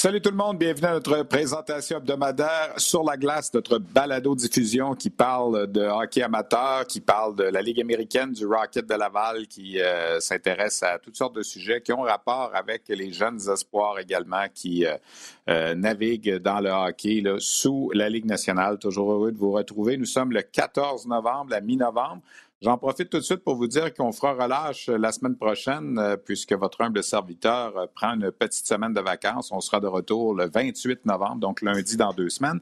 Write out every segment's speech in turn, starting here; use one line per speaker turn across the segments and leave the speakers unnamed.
Salut tout le monde, bienvenue à notre présentation hebdomadaire sur la glace, notre balado-diffusion qui parle de hockey amateur, qui parle de la Ligue américaine, du Rocket de Laval, qui euh, s'intéresse à toutes sortes de sujets qui ont rapport avec les jeunes espoirs également qui euh, euh, naviguent dans le hockey sous la Ligue nationale. Toujours heureux de vous retrouver. Nous sommes le 14 novembre, la mi-novembre. J'en profite tout de suite pour vous dire qu'on fera relâche la semaine prochaine, euh, puisque votre humble serviteur euh, prend une petite semaine de vacances. On sera de retour le 28 novembre, donc lundi dans deux semaines.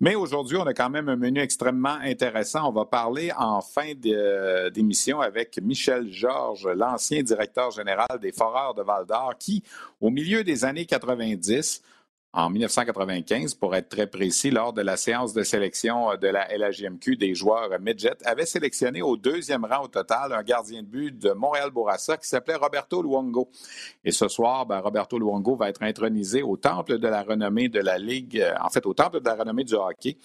Mais aujourd'hui, on a quand même un menu extrêmement intéressant. On va parler en fin euh, d'émission avec Michel Georges, l'ancien directeur général des Foreurs de Val d'Or, qui, au milieu des années 90, en 1995, pour être très précis, lors de la séance de sélection de la LHJMQ des joueurs midget, avait sélectionné au deuxième rang au total un gardien de but de Montréal-Bourassa qui s'appelait Roberto Luongo. Et ce soir, ben, Roberto Luongo va être intronisé au temple de la renommée de la Ligue, euh, en fait, au temple de la renommée du hockey.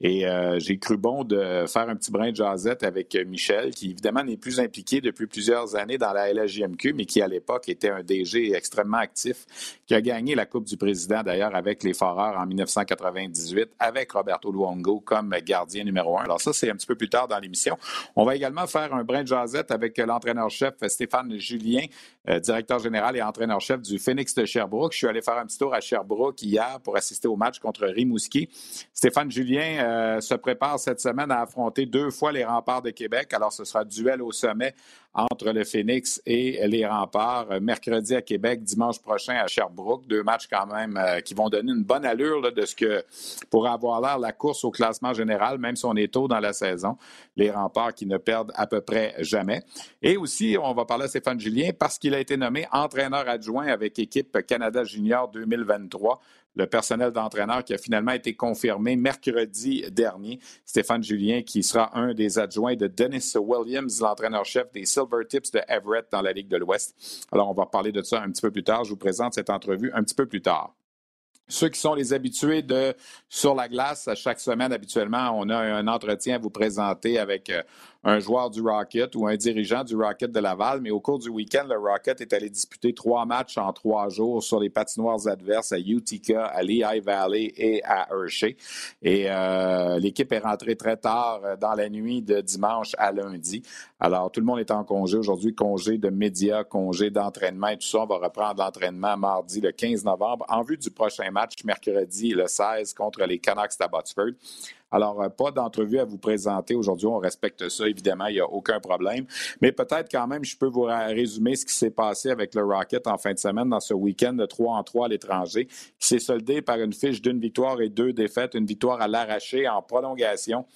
Et euh, j'ai cru bon de faire un petit brin de jasette avec Michel, qui évidemment n'est plus impliqué depuis plusieurs années dans la LHJMQ, mais qui à l'époque était un DG extrêmement actif, qui a gagné la Coupe du Président d'ailleurs avec les Foreurs en 1998, avec Roberto Luongo comme gardien numéro un. Alors ça, c'est un petit peu plus tard dans l'émission. On va également faire un brin de jasette avec l'entraîneur-chef Stéphane Julien, euh, directeur général et entraîneur-chef du Phoenix de Sherbrooke. Je suis allé faire un petit tour à Sherbrooke hier pour assister au match contre Rimouski. Stéphane Julien euh, se prépare cette semaine à affronter deux fois les remparts de Québec. Alors ce sera duel au sommet entre le Phoenix et les remparts euh, mercredi à Québec, dimanche prochain à Sherbrooke. Deux matchs quand même qui vont donner une bonne allure de ce que pourrait avoir l'air la course au classement général, même si on est tôt dans la saison. Les remparts qui ne perdent à peu près jamais. Et aussi, on va parler à Stéphane Julien parce qu'il a été nommé entraîneur adjoint avec équipe Canada Junior 2023 le personnel d'entraîneur qui a finalement été confirmé mercredi dernier. Stéphane Julien, qui sera un des adjoints de Dennis Williams, l'entraîneur-chef des Silver Tips de Everett dans la Ligue de l'Ouest. Alors, on va parler de ça un petit peu plus tard. Je vous présente cette entrevue un petit peu plus tard. Ceux qui sont les habitués de sur la glace, chaque semaine, habituellement, on a un entretien à vous présenter avec euh, un joueur du Rocket ou un dirigeant du Rocket de Laval, mais au cours du week-end, le Rocket est allé disputer trois matchs en trois jours sur les patinoires adverses à Utica, à Lehigh Valley et à Hershey. Et euh, l'équipe est rentrée très tard euh, dans la nuit de dimanche à lundi. Alors, tout le monde est en congé aujourd'hui, congé de médias, congé d'entraînement et tout ça. On va reprendre l'entraînement mardi le 15 novembre en vue du prochain match mercredi le 16 contre les Canucks d'Abbotsford. Alors, euh, pas d'entrevue à vous présenter aujourd'hui. On respecte ça, évidemment, il n'y a aucun problème. Mais peut-être quand même, je peux vous résumer ce qui s'est passé avec le Rocket en fin de semaine dans ce week-end de 3 en 3 à l'étranger, qui s'est soldé par une fiche d'une victoire et deux défaites, une victoire à l'arraché en prolongation,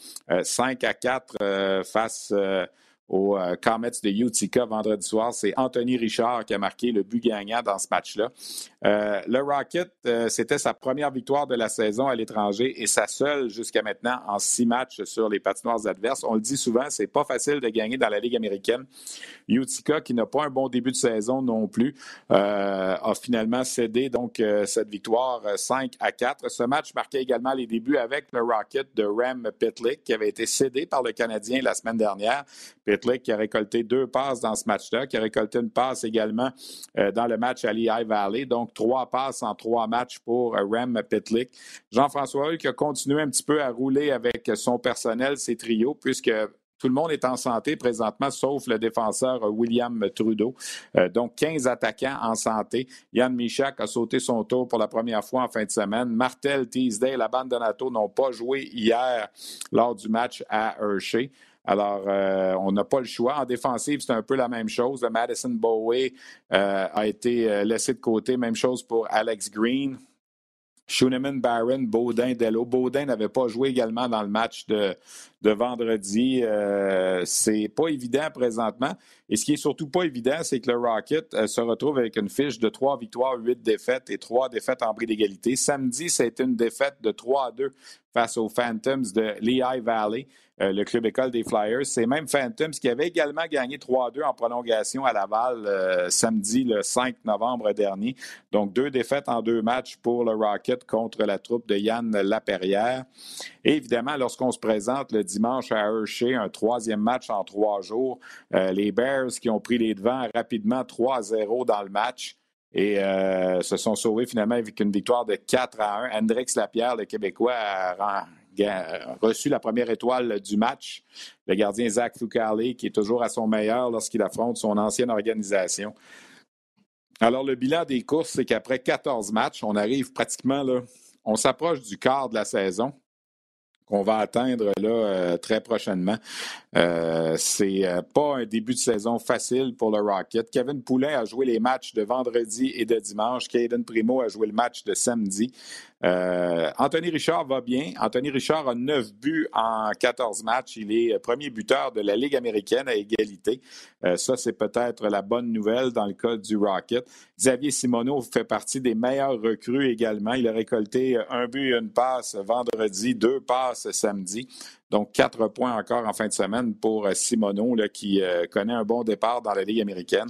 5 euh, à 4 euh, face aux euh, Comets de Utica vendredi soir. C'est Anthony Richard qui a marqué le but gagnant dans ce match-là. Euh, le Rocket, euh, c'était sa première victoire de la saison à l'étranger et sa seule jusqu'à maintenant en six matchs sur les patinoires adverses. On le dit souvent, c'est pas facile de gagner dans la Ligue américaine. Utica, qui n'a pas un bon début de saison non plus, a finalement cédé donc cette victoire 5 à 4. Ce match marquait également les débuts avec le Rocket de Ram Pitlick, qui avait été cédé par le Canadien la semaine dernière qui a récolté deux passes dans ce match-là, qui a récolté une passe également euh, dans le match à Lehigh Valley. Donc, trois passes en trois matchs pour euh, Rem Pitlick. Jean-François Hull qui a continué un petit peu à rouler avec son personnel, ses trios, puisque tout le monde est en santé présentement, sauf le défenseur euh, William Trudeau. donc, 15 attaquants en santé. Yann Michak a sauté son tour pour la première fois en fin de semaine. Martel, Teasdale, la bande de NATO n'ont pas joué hier lors du match à Hershey. Alors, euh, on n'a pas le choix. En défensive, c'est un peu la même chose. Madison Bowie euh, a été laissé de côté. Même chose pour Alex Green. Schooneman, Barron, Baudin, Dello. Baudin n'avait pas joué également dans le match de, de vendredi. Euh, c'est pas évident présentement. Et ce qui est surtout pas évident, c'est que le Rocket euh, se retrouve avec une fiche de trois victoires, huit défaites et trois défaites en bris d'égalité. Samedi, c'était une défaite de 3 à 2 face aux Phantoms de Lehigh Valley. Euh, le club école des Flyers. C'est même Phantoms qui avait également gagné 3-2 en prolongation à Laval samedi le 5 novembre dernier. Donc, deux défaites en deux matchs pour le Rocket contre la troupe de Yann Laperrière. Et évidemment, lorsqu'on se présente le dimanche à Hershey, un troisième match en trois jours, euh, les Bears qui ont pris les devants rapidement 3-0 dans le match et se sont sauvés finalement avec une victoire de 4 à 1. Hendrix Lapierre, le Québécois, a reçu la première étoile du match. Le gardien Zach Foucalé, qui est toujours à son meilleur lorsqu'il affronte son ancienne organisation. Alors, le bilan des courses, c'est qu'après 14 matchs, on arrive pratiquement là, on s'approche du quart de la saison qu'on va atteindre là euh, très prochainement. Euh, c'est euh, pas un début de saison facile pour le Rocket. Kevin Poulin a joué les matchs de vendredi et de dimanche. Caden Primo a joué le match de samedi. Anthony Richard va bien. Anthony Richard a 9 buts en 14 matchs. Il est premier buteur de la Ligue américaine à égalité. Ça, c'est peut-être la bonne nouvelle dans le cas du Rocket. Xavier Simoneau fait partie des meilleurs recrues également. Il a récolté un but et une passe vendredi, deux passes samedi. Donc, quatre points encore en fin de semaine pour Simoneau, qui euh, connaît un bon départ dans la Ligue américaine.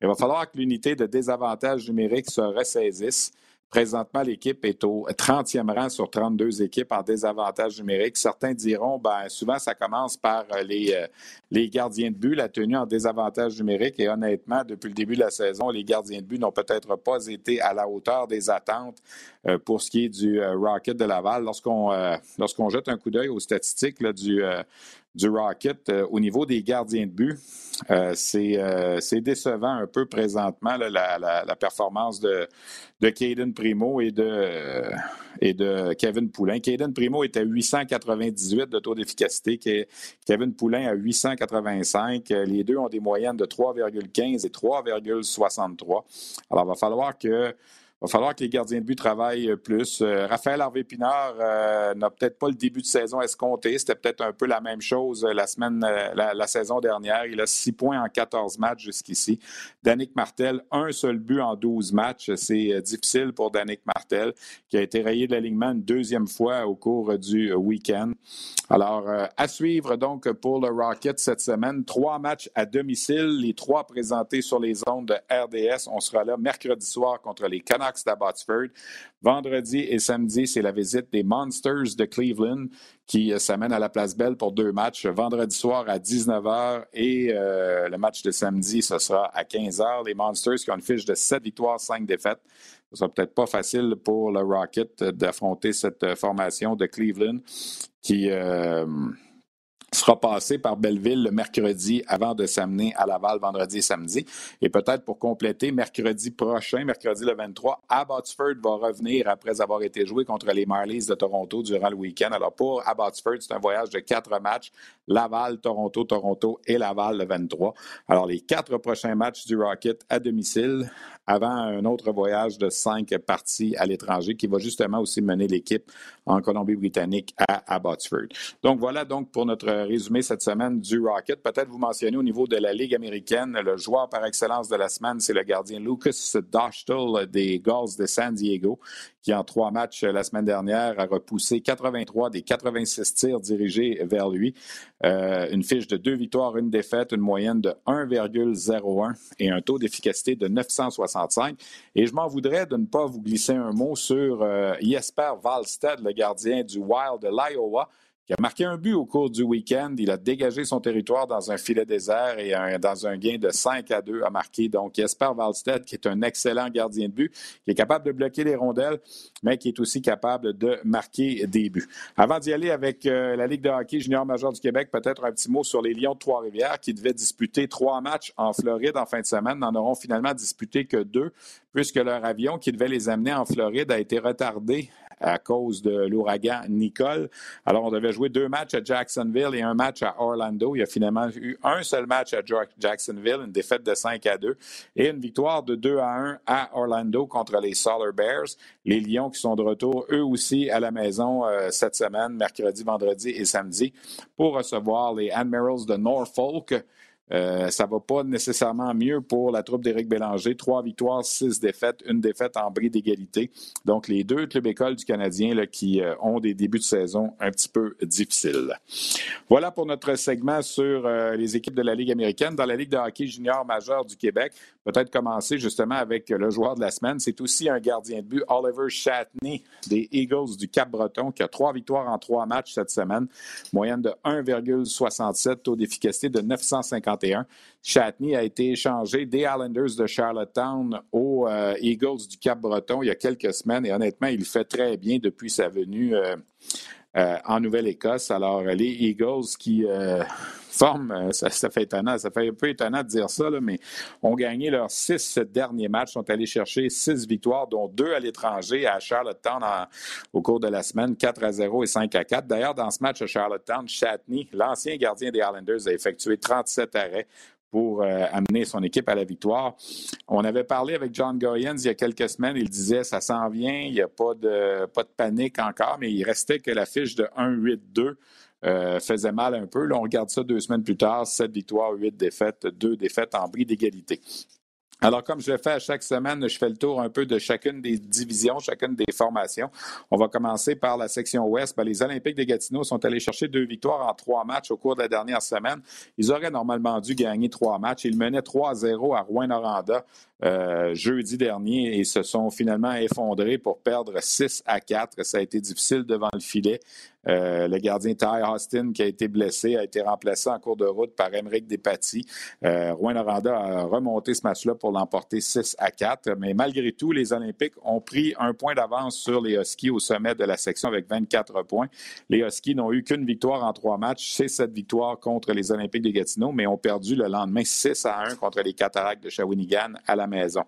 Il va falloir que l'unité de désavantage numérique se ressaisisse. Présentement, l'équipe est au 30e rang sur 32 équipes en désavantage numérique. Certains diront, ben, souvent, ça commence par euh, les, euh, les gardiens de but, la tenue en désavantage numérique. Et honnêtement, depuis le début de la saison, les gardiens de but n'ont peut-être pas été à la hauteur des attentes euh, pour ce qui est du Rocket de Laval. Lorsqu'on lorsqu'on jette un coup d'œil aux statistiques du, du Rocket au niveau des gardiens de but, euh, euh, c'est décevant un peu présentement la, performance de, de Caden Primo et de, et de Kevin Poulain. Caden Primo est à 898 de taux d'efficacité, Kevin Poulain à 885. Les deux ont des moyennes de 3,15 et 3,63. Alors, il va falloir que va falloir que les gardiens de but travaillent plus. Euh, Raphaël Harvey-Pinard euh, n'a peut-être pas le début de saison escompté. C'était peut-être un peu la même chose euh, la semaine, la, saison dernière. Il a six points en 14 matchs jusqu'ici. Danick Martel, un seul but en 12 matchs. C'est difficile pour Danick Martel, qui a été rayé de l'alignement une deuxième fois au cours du week-end. Alors, à suivre donc pour le Rocket cette semaine. Trois matchs à domicile, les trois présentés sur les ondes de RDS. On sera là mercredi soir contre les Canadiens Vendredi et samedi, c'est la visite des Monsters de Cleveland qui euh, s'amène à la Place Belle pour deux matchs. Vendredi soir à 19h et euh, le match de samedi, ce sera à 15h. Les Monsters qui ont une fiche de 7 victoires, 5 défaites. Ce sera peut-être pas facile pour le Rocket d'affronter cette euh, formation de Cleveland qui sera passé par Belleville le mercredi avant de s'amener à Laval vendredi et samedi. Et peut-être pour compléter, mercredi prochain, mercredi le 23, Abbotsford va revenir après avoir été joué contre les Marlies de Toronto durant le week-end. Alors pour Abbotsford, c'est un voyage de quatre matchs. Laval, Toronto, Toronto et Laval le 23. Alors les quatre prochains matchs du Rocket à domicile avant un autre voyage de cinq parties à l'étranger qui va justement aussi mener l'équipe en Colombie-Britannique à Abbotsford. Donc voilà donc pour notre résumé cette semaine du Rocket. Peut-être vous mentionner au niveau de la Ligue américaine, le joueur par excellence de la semaine, c'est le gardien Lucas Doshtel des Gulls de San Diego, qui en trois matchs la semaine dernière a repoussé 83 des 86 tirs dirigés vers lui. Euh, une fiche de deux victoires, une défaite, une moyenne de 1,01 et un taux d'efficacité de 965. Et je m'en voudrais de ne pas vous glisser un mot sur euh, Jesper Wallstead, le gardien du Wild de l'Iowa qui a marqué un but au cours du week-end. Il a dégagé son territoire dans un filet désert et dans un gain de 5 à 2 a marqué. Donc, Jesper Wallstedt, qui est un excellent gardien de but, qui est capable de bloquer les rondelles, mais qui est aussi capable de marquer des buts. Avant d'y aller avec euh, la Ligue de hockey junior major du Québec, peut-être un petit mot sur les Lions de Trois-Rivières qui devaient disputer trois matchs en Floride en fin de semaine. N'en auront finalement disputé que deux, puisque leur avion qui devait les amener en Floride a été retardé à cause de l'ouragan Nicole. Alors, on devait jouer deux matchs à Jacksonville et un match à Orlando. Il y a finalement eu un seul match à Jacksonville, une défaite de 5 à 2 et une victoire de 2 à 1 à Orlando contre les Solar Bears. Les Lions qui sont de retour, eux aussi, à la maison euh, cette semaine, mercredi, vendredi et samedi, pour recevoir les Admirals de Norfolk. Euh, ça va pas nécessairement mieux pour la troupe d'Éric Bélanger. Trois victoires, six défaites, une défaite en bris d'égalité. Donc, les deux clubs écoles du Canadien là, qui euh, ont des débuts de saison un petit peu difficiles. Voilà pour notre segment sur euh, les équipes de la Ligue américaine. Dans la Ligue de hockey junior majeur du Québec, peut-être commencer justement avec le joueur de la semaine. C'est aussi un gardien de but, Oliver Chatney des Eagles du Cap-Breton, qui a trois victoires en trois matchs cette semaine. Moyenne de 1,67, taux d'efficacité de 950 Chatney a été échangé des Islanders de Charlottetown aux euh, Eagles du Cap-Breton il y a quelques semaines et honnêtement, il fait très bien depuis sa venue euh, euh, en Nouvelle-Écosse. Alors, les Eagles qui forment, ça, fait étonnant, ça fait un peu étonnant de dire ça, mais ont gagné leurs six derniers matchs, sont allés chercher six victoires, dont deux à l'étranger à Charlottetown au cours de la semaine, 4 à 0 et 5 à 4. D'ailleurs, dans ce match à Charlottetown, Chatney, l'ancien gardien des Islanders, a effectué 37 arrêts pour euh, amener son équipe à la victoire. On avait parlé avec John Goyens il y a quelques semaines. Il disait ça s'en vient, il n'y a pas de, pas de panique encore, mais il restait que la fiche de 1-8-2 euh, faisait mal un peu. Là, on regarde ça deux semaines plus tard, sept victoires, huit défaites, deux défaites en bris d'égalité. Alors, comme je le fais à chaque semaine, je fais le tour un peu de chacune des divisions, chacune des formations. On va commencer par la section ouest. Ben, les Olympiques de Gatineau sont allés chercher deux victoires en trois matchs au cours de la dernière semaine. Ils auraient normalement dû gagner trois matchs. Ils menaient 3-0 à Rouen-Noranda euh, jeudi dernier et se sont finalement effondrés pour perdre 6 à 4. Ça a été difficile devant le filet. Euh, le gardien Ty Austin, qui a été blessé, a été remplacé en cours de route par Emeric Despatie. Euh, Rouen Noranda a remonté ce match-là pour l'emporter 6 à 4. Mais malgré tout, les Olympiques ont pris un point d'avance sur les Huskies au sommet de la section avec 24 points. Les Huskies n'ont eu qu'une victoire en trois matchs. C'est cette victoire contre les Olympiques de Gatineau, mais ont perdu le lendemain 6 à 1 contre les Cataractes de Shawinigan à la maison.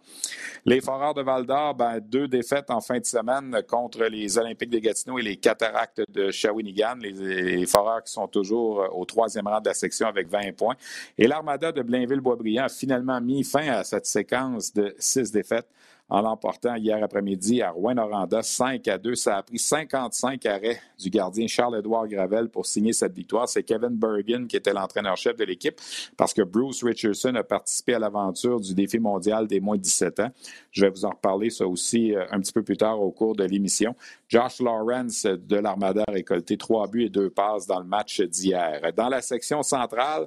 Les Foreurs de Val-d'Or, ben, deux défaites en fin de semaine contre les Olympiques de Gatineau et les Cataractes de Shawinigan. Les, Foreurs qui sont toujours au troisième rang de la section avec 20 points. Et l'Armada de Blainville-Boisbriand a finalement mis fin à cette séquence de six défaites en l'emportant hier après-midi à Rouen-Noranda 5 à 2. Ça a pris 55 arrêts du gardien Charles-Édouard Gravel pour signer cette victoire. C'est Kevin Bergen qui était l'entraîneur-chef de l'équipe parce que Bruce Richardson a participé à l'aventure du défi mondial des moins de 17 ans. Je vais vous en reparler ça aussi euh, un petit peu plus tard au cours de l'émission. Josh Lawrence de l'Armada a récolté trois buts et deux passes dans le match d'hier. Dans la section centrale,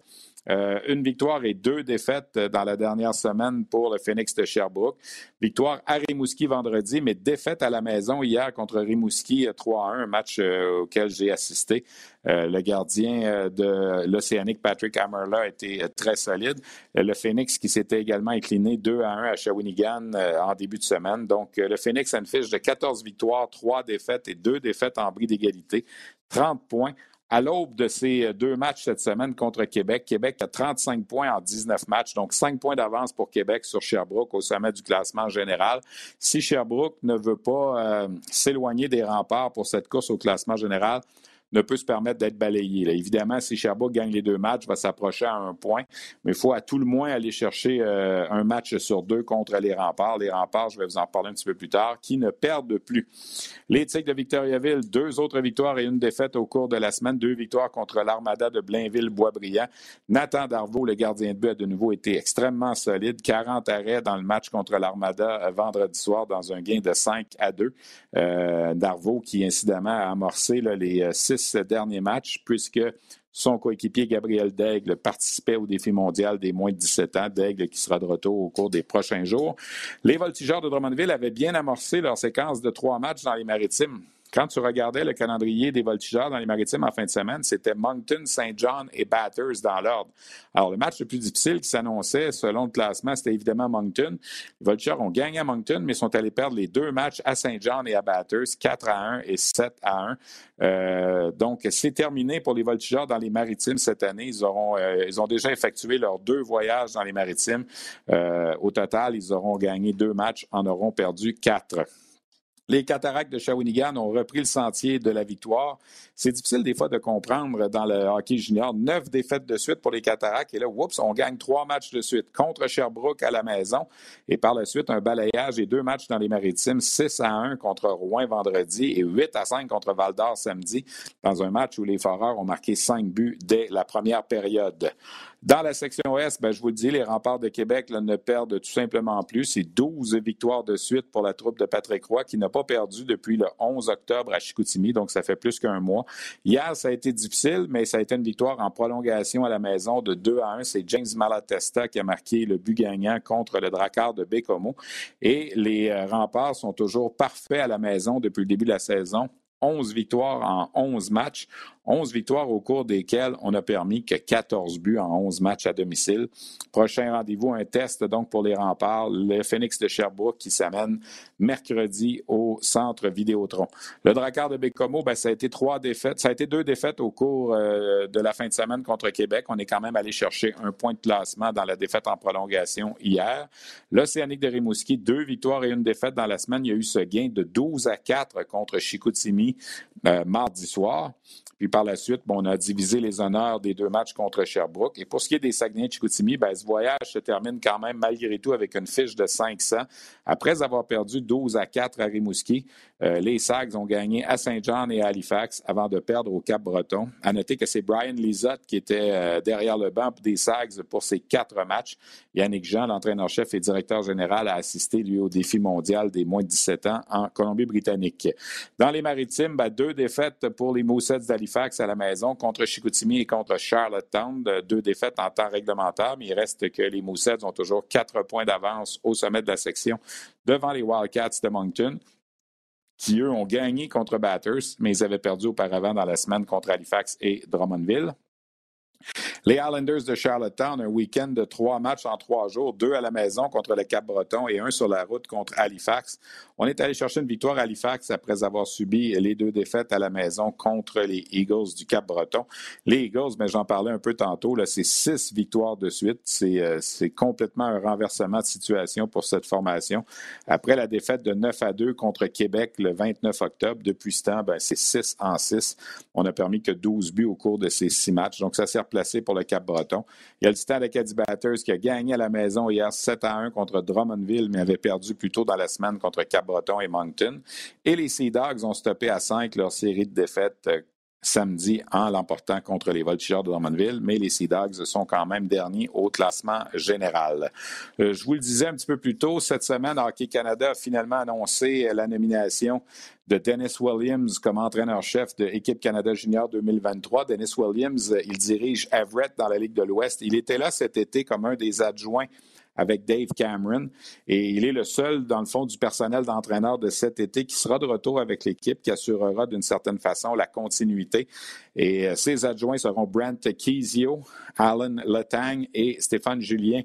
euh, une victoire et deux défaites dans la dernière semaine pour le Phoenix de Sherbrooke. Victoire à Rimouski vendredi, mais défaite à la maison hier contre Rimouski 3 1, un match euh, auquel j'ai assisté. Euh, le gardien de l'Océanique, Patrick Hammerla, a été très solide. Le Phoenix qui s'était également incliné 2 à 1 à Shawinigan en début de semaine. Donc, le Phoenix a une fiche de 14 victoires, 3 défaites et 2 défaites en bris d'égalité. 30 points à l'aube de ces euh, deux matchs cette semaine contre Québec, Québec a 35 points en 19 matchs, donc 5 points d'avance pour Québec sur Sherbrooke au sommet du classement général. Si Sherbrooke ne veut pas euh, s'éloigner des remparts pour cette course au classement général, ne peut se permettre d'être balayé. Évidemment, si Sherbrooke gagne les deux matchs, va s'approcher à un point, mais il faut à tout le moins aller chercher euh, un match sur deux contre les remparts. Les remparts, je vais vous en parler un petit peu plus tard, qui ne perdent plus. Les Tigres de Victoriaville, deux autres victoires et une défaite au cours de la semaine, deux victoires contre l'Armada de Blainville-Boisbriand. Nathan Darvaux, le gardien de but, a de nouveau été extrêmement solide, 40 arrêts dans le match contre l'Armada euh, vendredi soir dans un gain de 5 à 2. Euh, Darvaux qui, incidemment, a amorcé les six derniers matchs, puisque son coéquipier Gabriel Daigle participait au défi mondial des moins de 17 ans. Daigle qui sera de retour au cours des prochains jours. Les voltigeurs de Drummondville avaient bien amorcé leur séquence de trois matchs dans les maritimes quand tu regardais le calendrier des voltigeurs dans les maritimes en fin de semaine, c'était Moncton, Saint John et Batters dans l'ordre. Alors, le match le plus difficile qui s'annonçait selon le classement, c'était évidemment Moncton. Les voltigeurs ont gagné à Moncton, mais sont allés perdre les deux matchs à Saint John et à Batters, 4 à 1 et 7 à 1. Euh, donc, c'est terminé pour les voltigeurs dans les maritimes cette année. Ils, auront, euh, ils ont déjà effectué leurs deux voyages dans les maritimes. Euh, au total, ils auront gagné deux matchs, en auront perdu quatre. Les Cataractes de Shawinigan ont repris le sentier de la victoire. C'est difficile des fois de comprendre dans le hockey junior. Neuf défaites de suite pour les Cataractes. Et là, oups, on gagne trois matchs de suite contre Sherbrooke à la maison. Et par la suite, un balayage et deux matchs dans les Maritimes. 6 à 1 contre Rouen vendredi et 8 à 5 contre Val d'Or samedi dans un match où les Foreurs ont marqué cinq buts dès la première période. Dans la section Est, ben, je vous le dis, les remparts de Québec ne perdent tout simplement plus. C'est 12 victoires de suite pour la troupe de Patrick Roy qui n'a pas perdu depuis le 11 octobre à Chicoutimi, donc ça fait plus qu'un mois. Hier, ça a été difficile, mais ça a été une victoire en prolongation à la maison de 2 à 1. C'est James Malatesta qui a marqué le but gagnant contre le Drakkar de Bécomo. Et les euh, remparts sont toujours parfaits à la maison depuis le début de la saison. 11 victoires en 11 matchs. 11 victoires au cours desquelles on a permis que 14 buts en 11 matchs à domicile. Prochain rendez-vous, un test donc pour les remparts, le Phoenix de Sherbrooke qui s'amène mercredi au centre Vidéotron. Le Drakkar de Bécomo, ben, ça a été trois défaites. Ça a été deux défaites au cours euh, de la fin de semaine contre Québec. On est quand même allé chercher un point de classement dans la défaite en prolongation hier. L'Océanique de Rimouski, deux victoires et une défaite dans la semaine. Il y a eu ce gain de 12 à 4 contre Chicoutimi euh, mardi soir. Puis par la suite, on a divisé les honneurs des deux matchs contre Sherbrooke. Et pour ce qui est des Saguenay-Chicoutimi, ben, ce voyage se termine quand même malgré tout avec une fiche de 500. Après avoir perdu 12 à 4 à Rimouski, euh, les Sags ont gagné à Saint-Jean et à Halifax avant de perdre au Cap-Breton. À noter que c'est Brian Lizotte qui était euh, derrière le banc des Sags pour ces quatre matchs. Yannick Jean, l'entraîneur-chef et directeur général, a assisté, lui, au défi mondial des moins de 17 ans en Colombie-Britannique. Dans les maritimes, ben, deux défaites pour les Moussets d'Halifax à la maison contre Chicoutimi et contre Charlottetown. Deux défaites en temps réglementaire, mais il reste que les Moussets ont toujours quatre points d'avance au sommet de la section devant les Wildcats de Moncton qui, eux, ont gagné contre Batters, mais ils avaient perdu auparavant dans la semaine contre Halifax et Drummondville. Les Islanders de Charlottetown, un week-end de trois matchs en trois jours, deux à la maison contre le Cap-Breton et un sur la route contre Halifax. On est allé chercher une victoire à Halifax après avoir subi les deux défaites à la maison contre les Eagles du Cap-Breton. Les Eagles, mais j'en parlais un peu tantôt, c'est six victoires de suite. Euh, c'est complètement un renversement de situation pour cette formation. Après la défaite de 9 à 2 contre Québec le 29 octobre, depuis ce temps, ben, c'est 6 en 6. On a permis que 12 buts au cours de ces six matchs. Donc, ça s'est replacé pour le Cap-Breton. Il y a le Titan Acadie Batters qui a gagné à la maison hier 7 à 1 contre Drummondville, mais avait perdu plus tôt dans la semaine contre Cap-Breton et Moncton. Et les Sea Dogs ont stoppé à 5 leur série de défaites euh, samedi en l'emportant contre les Voltigeurs de Drummondville, mais les Sea Dogs sont quand même derniers au classement général. Euh, je vous le disais un petit peu plus tôt, cette semaine, Hockey Canada a finalement annoncé la nomination de Dennis Williams comme entraîneur-chef de l'équipe Canada Junior 2023. Dennis Williams, il dirige Everett dans la Ligue de l'Ouest. Il était là cet été comme un des adjoints avec Dave Cameron. Et il est le seul, dans le fond, du personnel d'entraîneur de cet été qui sera de retour avec l'équipe, qui assurera d'une certaine façon la continuité. Et euh, ses adjoints seront Brent Kizio, Alan Letang et Stéphane Julien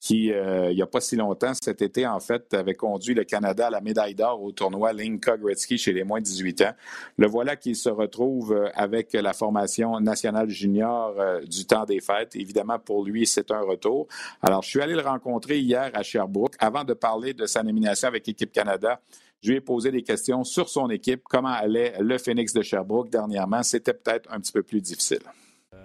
qui, euh, il n'y a pas si longtemps, cet été, en fait, avait conduit le Canada à la médaille d'or au tournoi Linka Gretzky chez les moins de 18 ans. Le voilà qui se retrouve euh, avec la formation nationale junior du temps des fêtes. Évidemment, pour lui, c'est un retour. Alors, je suis allé le rencontrer hier à Sherbrooke. Avant de parler de sa nomination avec l'équipe Canada, je lui ai posé des questions sur son équipe, comment allait le Phoenix de Sherbrooke dernièrement. C'était peut-être un petit peu plus difficile.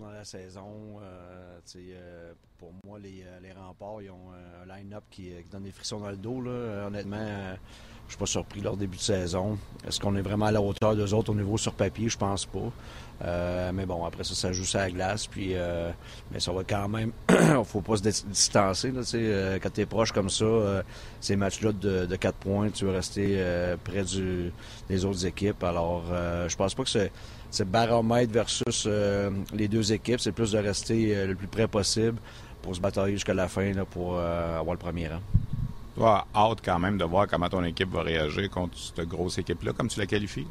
Dans la saison. Euh, euh, pour moi, les, euh, les, remparts, ils ont un line-up qui, donne des frissons dans le dos. Là. Honnêtement, je suis pas surpris leur début de saison. Est-ce qu'on est vraiment à la hauteur d'eux autres au niveau sur papier? Je pense pas. Mais bon, après ça, ça joue sur la glace. Puis, mais ça va quand même. Faut pas se distancer. Quand tu es proche comme ça, ces matchs-là de, de 4 points, tu veux rester près des autres équipes. Alors, je pense pas que c'est, c'est baromètre versus les deux équipes. C'est plus de rester le plus près possible pour se batailler jusqu'à la fin là, pour avoir le premier rang.
Toi, hâte quand même de voir comment ton équipe va réagir contre cette grosse équipe-là, comme tu la qualifies?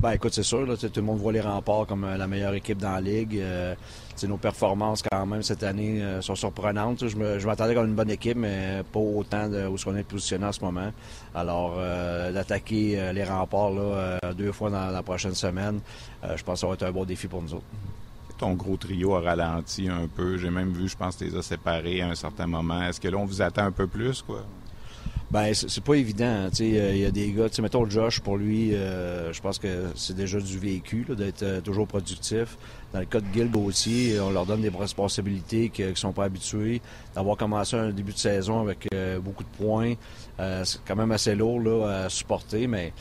Ben écoute, c'est sûr, là, tout le monde voit les remparts comme euh, la meilleure équipe dans la ligue. Euh, nos performances quand même cette année euh, sont surprenantes. Je, m'attendais comme une bonne équipe, mais pas autant de où on est positionné en ce moment. Alors d'attaquer les remparts deux fois dans, la prochaine semaine, je pense que ça va être un bon défi pour nous autres.
Ton gros trio a ralenti un peu. J'ai même vu, je pense, tu les as séparés à un certain moment. Est-ce que là, on vous attend un peu plus, quoi?
Ben, c'est pas évident. Il y a des gars, mettons Josh, pour lui, euh, je pense que c'est déjà du vécu d'être euh, toujours productif. Dans le cas de Gil Gauthier, on leur donne des responsabilités qui ne sont pas habitués. D'avoir commencé un début de saison avec euh, beaucoup de points, c'est quand même assez lourd là, à supporter, mais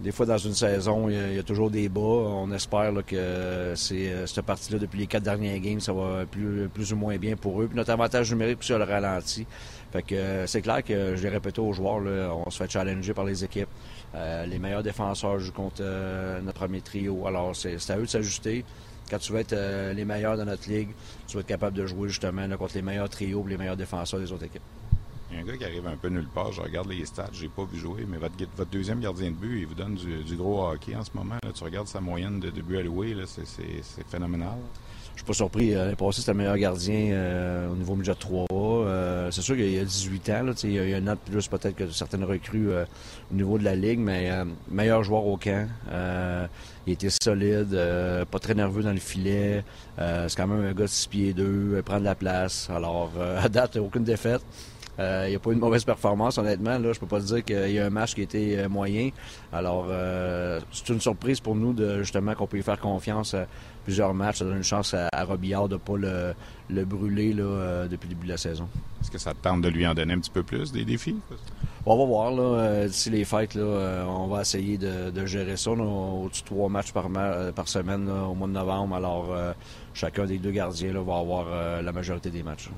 des fois, dans une saison, il y, a, toujours des bas. On espère que c'est cette partie-là, depuis les quatre derniers games, ça va plus, ou moins bien pour eux. Puis notre avantage numérique aussi, le ralenti. Fait que euh, c'est clair que je l'ai répété aux joueurs, là, on se fait challenger par les équipes. Euh, les meilleurs défenseurs jouent contre euh, notre premier trio. Alors c'est à eux de s'ajuster. Quand tu veux être les meilleurs dans notre ligue, tu vas être capable de jouer justement contre les meilleurs trios les meilleurs défenseurs des autres équipes.
Il y a un gars qui arrive un peu nulle part. Je regarde les stats, j'ai pas vu jouer, mais votre, deuxième gardien de but, il vous donne du, gros hockey en ce moment. tu regardes sa moyenne de, de but alloué, c'est phénoménal.
Je suis pas surpris. L'année passée, c'était le meilleur gardien euh, au niveau midget 3 euh, c'est sûr qu'il y a 18 ans. Il y a une note plus peut-être que certaines recrues euh, au niveau de la Ligue, mais meilleur joueur au camp. il était solide, pas très nerveux dans le filet. c'est quand même un gars de 6 pieds 2, prend de la place. Alors, à date, aucune défaite. Euh, il n'y a pas eu de mauvaise performance, honnêtement. Là, je peux pas dire qu'il y a un match qui a été euh, moyen. Alors, euh, c'est une surprise pour nous de justement qu'on peut y faire confiance à plusieurs matchs. Ça donne une chance à, Robillard de ne pas le, brûler là, depuis le début de la saison.
Est-ce que ça te tente de lui en donner un petit peu plus des défis?
on va voir. Là, d'ici les fêtes, là, on va essayer de, gérer ça. au-dessus de trois matchs par, par semaine au mois de novembre. Alors, chacun des deux gardiens là, va avoir la majorité des matchs.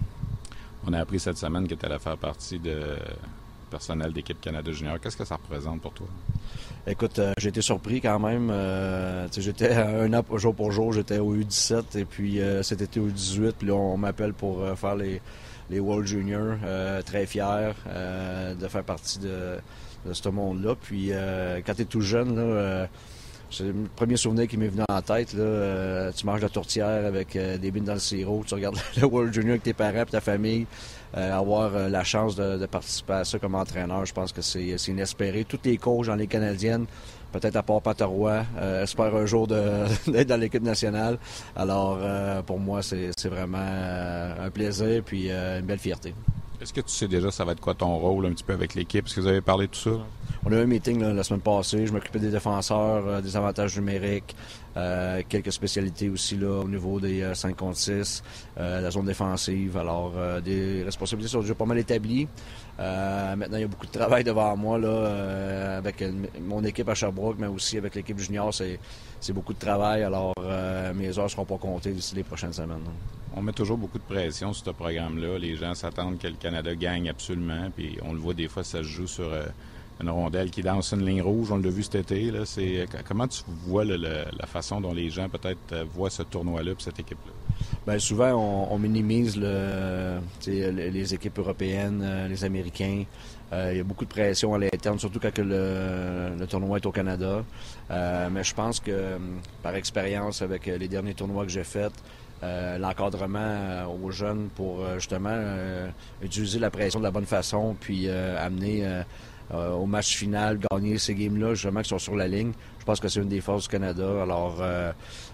On a appris cette semaine que tu allais faire partie de personnel d'équipe Canada Junior. Qu'est-ce que ça représente pour toi?
Écoute, euh, j'ai été surpris quand même. Euh, j'étais un an jour pour jour, j'étais au U17 et puis euh, cet été au U18. Puis on m'appelle pour faire les, les World Juniors. très fier de faire partie de, de ce monde-là. Puis quand tu es tout jeune, là, c'est le premier souvenir qui m'est venu en tête. Là. Euh, tu manges la tourtière avec euh, des bines dans le sirop, tu regardes le World Junior avec tes parents et ta famille. Euh, avoir la chance de, participer à ça comme entraîneur, je pense que c'est inespéré. Toutes les coachs dans les Canadiennes, peut-être à part Pataroy, espèrent un jour d'être dans l'équipe nationale. Alors, pour moi, c'est vraiment un plaisir puis une belle fierté.
Est-ce que tu sais déjà ça va être quoi ton rôle un petit peu avec l'équipe? Est-ce que vous avez parlé de tout ça?
On a eu un meeting la semaine passée. Je m'occupais des défenseurs, euh, des avantages numériques, euh, quelques spécialités aussi là, au niveau des 5 euh, contre 6, la zone défensive. Alors, des responsabilités sont déjà pas mal établies. maintenant, il y a beaucoup de travail devant moi là, avec mon équipe à Sherbrooke, mais aussi avec l'équipe junior. C'est beaucoup de travail. Alors, mes heures ne seront pas comptées d'ici les prochaines semaines.
On met toujours beaucoup de pression sur ce programme-là. Les gens s'attendent que le Canada gagne absolument. Puis on le voit des fois, ça se joue sur une rondelle qui danse une ligne rouge. On l'a vu cet été. Là. C'est, comment tu vois la façon dont les gens peut-être euh, voient ce tournoi-là et cette équipe-là?
Bien, souvent, on, minimise le, les équipes européennes, euh, les Américains. Euh, il y a beaucoup de pression à l'interne, surtout quand le, tournoi est au Canada. mais je pense que, par expérience avec les derniers tournois que j'ai faits, l'encadrement aux jeunes pour justement utiliser la pression de la bonne façon, puis amener euh, au match final, gagner ces games-là, justement, qui sont sur la ligne. Je pense que c'est une des forces du Canada. Alors, euh,